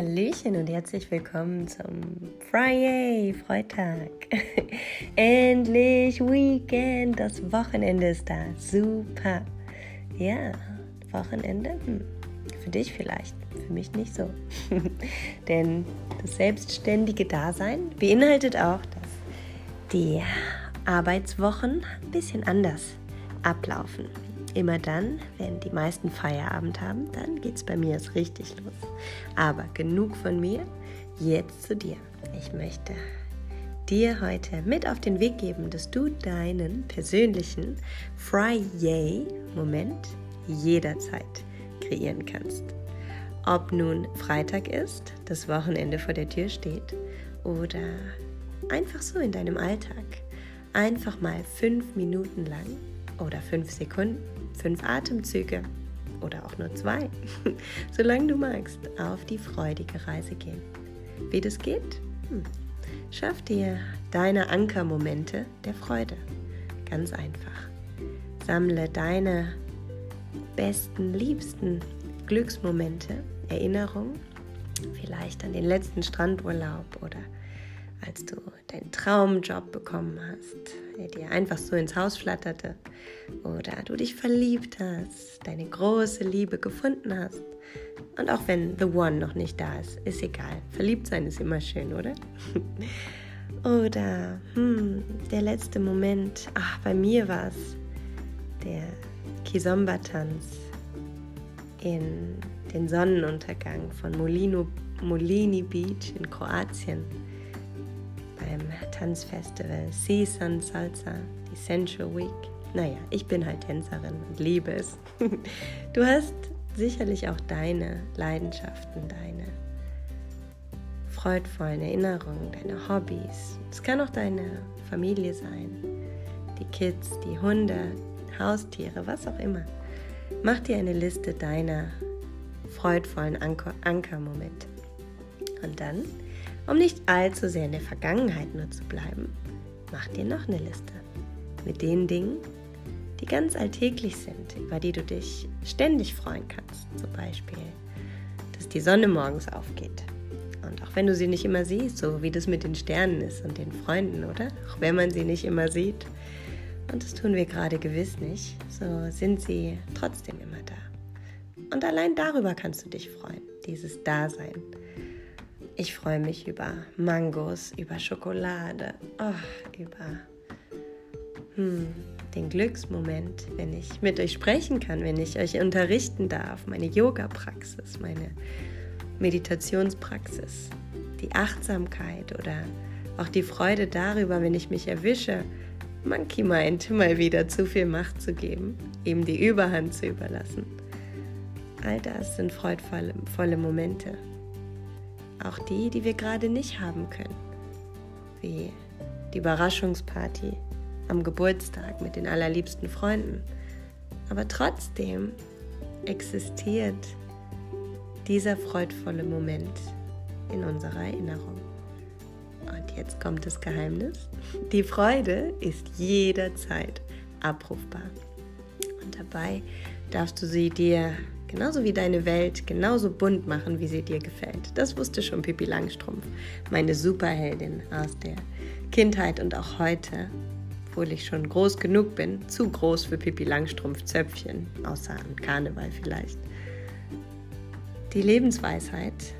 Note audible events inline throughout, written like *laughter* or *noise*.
Hallöchen und herzlich willkommen zum Friday, Freitag. *laughs* Endlich Weekend, das Wochenende ist da. Super. Ja, Wochenende, hm. für dich vielleicht, für mich nicht so. *laughs* Denn das selbstständige Dasein beinhaltet auch, dass die Arbeitswochen ein bisschen anders ablaufen. Immer dann, wenn die meisten Feierabend haben, dann geht es bei mir erst richtig los. Aber genug von mir, jetzt zu dir. Ich möchte dir heute mit auf den Weg geben, dass du deinen persönlichen Friday-Moment jederzeit kreieren kannst. Ob nun Freitag ist, das Wochenende vor der Tür steht oder einfach so in deinem Alltag. Einfach mal fünf Minuten lang oder fünf Sekunden, fünf Atemzüge oder auch nur zwei, *laughs* solange du magst, auf die freudige Reise gehen. Wie das geht? Hm. Schaff dir deine Ankermomente der Freude. Ganz einfach. Sammle deine besten, liebsten Glücksmomente, Erinnerungen, vielleicht an den letzten Strandurlaub oder als du deinen Traumjob bekommen hast, der dir einfach so ins Haus flatterte, oder du dich verliebt hast, deine große Liebe gefunden hast. Und auch wenn The One noch nicht da ist, ist egal. Verliebt sein ist immer schön, oder? *laughs* oder hm, der letzte Moment, ach, bei mir war es der Kizomba-Tanz in den Sonnenuntergang von Molino, Molini Beach in Kroatien beim Tanzfestival Sea Sun Salsa, die Sensual Week. Naja, ich bin halt Tänzerin und liebe es. *laughs* Du hast sicherlich auch deine Leidenschaften, deine freudvollen Erinnerungen, deine Hobbys. Es kann auch deine Familie sein, die Kids, die Hunde, Haustiere, was auch immer. Mach dir eine Liste deiner freudvollen Anker Ankermomente. Und dann um nicht allzu sehr in der Vergangenheit nur zu bleiben, mach dir noch eine Liste mit den Dingen, die ganz alltäglich sind, über die du dich ständig freuen kannst. Zum Beispiel, dass die Sonne morgens aufgeht. Und auch wenn du sie nicht immer siehst, so wie das mit den Sternen ist und den Freunden, oder? Auch wenn man sie nicht immer sieht. Und das tun wir gerade gewiss nicht, so sind sie trotzdem immer da. Und allein darüber kannst du dich freuen, dieses Dasein. Ich freue mich über Mangos, über Schokolade, oh, über hm, den Glücksmoment, wenn ich mit euch sprechen kann, wenn ich euch unterrichten darf, meine Yoga-Praxis, meine Meditationspraxis, die Achtsamkeit oder auch die Freude darüber, wenn ich mich erwische, Monkey Mind mal wieder zu viel Macht zu geben, ihm die Überhand zu überlassen. All das sind freudvolle Momente auch die, die wir gerade nicht haben können, wie die Überraschungsparty am Geburtstag mit den allerliebsten Freunden. Aber trotzdem existiert dieser freudvolle Moment in unserer Erinnerung. Und jetzt kommt das Geheimnis. Die Freude ist jederzeit abrufbar. Und dabei darfst du sie dir genauso wie deine Welt, genauso bunt machen, wie sie dir gefällt. Das wusste schon Pippi Langstrumpf, meine Superheldin aus der Kindheit und auch heute, obwohl ich schon groß genug bin, zu groß für Pippi Langstrumpf Zöpfchen, außer an Karneval vielleicht. Die Lebensweisheit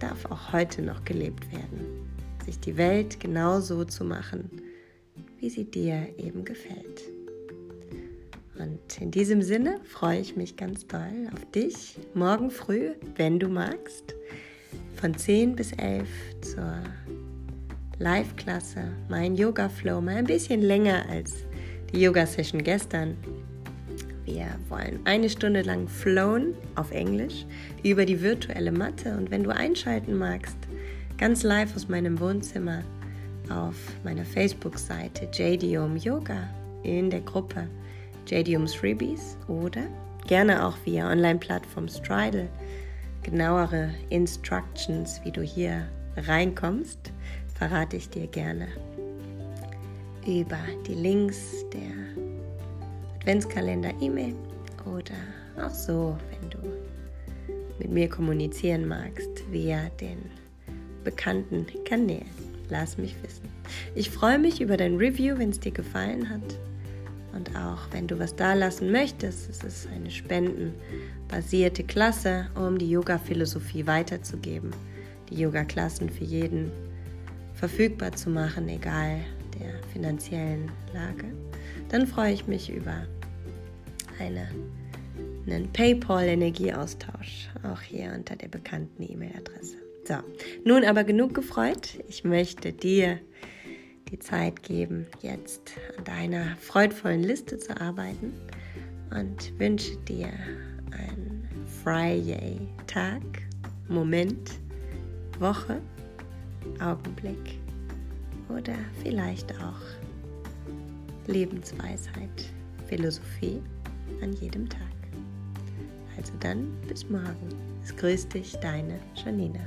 darf auch heute noch gelebt werden, sich die Welt genauso zu machen, wie sie dir eben gefällt. Und in diesem Sinne freue ich mich ganz doll auf dich morgen früh, wenn du magst, von 10 bis 11 zur Live-Klasse, mein Yoga-Flow, mal ein bisschen länger als die Yoga-Session gestern. Wir wollen eine Stunde lang flowen auf Englisch über die virtuelle Matte und wenn du einschalten magst, ganz live aus meinem Wohnzimmer auf meiner Facebook-Seite JDOM Yoga in der Gruppe JDUMs Freebies oder gerne auch via Online-Plattform Stridle genauere Instructions, wie du hier reinkommst, verrate ich dir gerne über die Links der Adventskalender-E-Mail oder auch so, wenn du mit mir kommunizieren magst via den bekannten Kanälen. Lass mich wissen. Ich freue mich über dein Review, wenn es dir gefallen hat. Und auch wenn du was da lassen möchtest, es ist eine spendenbasierte Klasse, um die Yoga-Philosophie weiterzugeben. Die Yoga-Klassen für jeden verfügbar zu machen, egal der finanziellen Lage. Dann freue ich mich über eine, einen PayPal-Energieaustausch, auch hier unter der bekannten E-Mail-Adresse. So, nun aber genug gefreut. Ich möchte dir die Zeit geben, jetzt an deiner freudvollen Liste zu arbeiten und wünsche dir einen Friday-Tag, Moment, Woche, Augenblick oder vielleicht auch Lebensweisheit, Philosophie an jedem Tag. Also dann bis morgen. Es grüßt dich, deine Janina.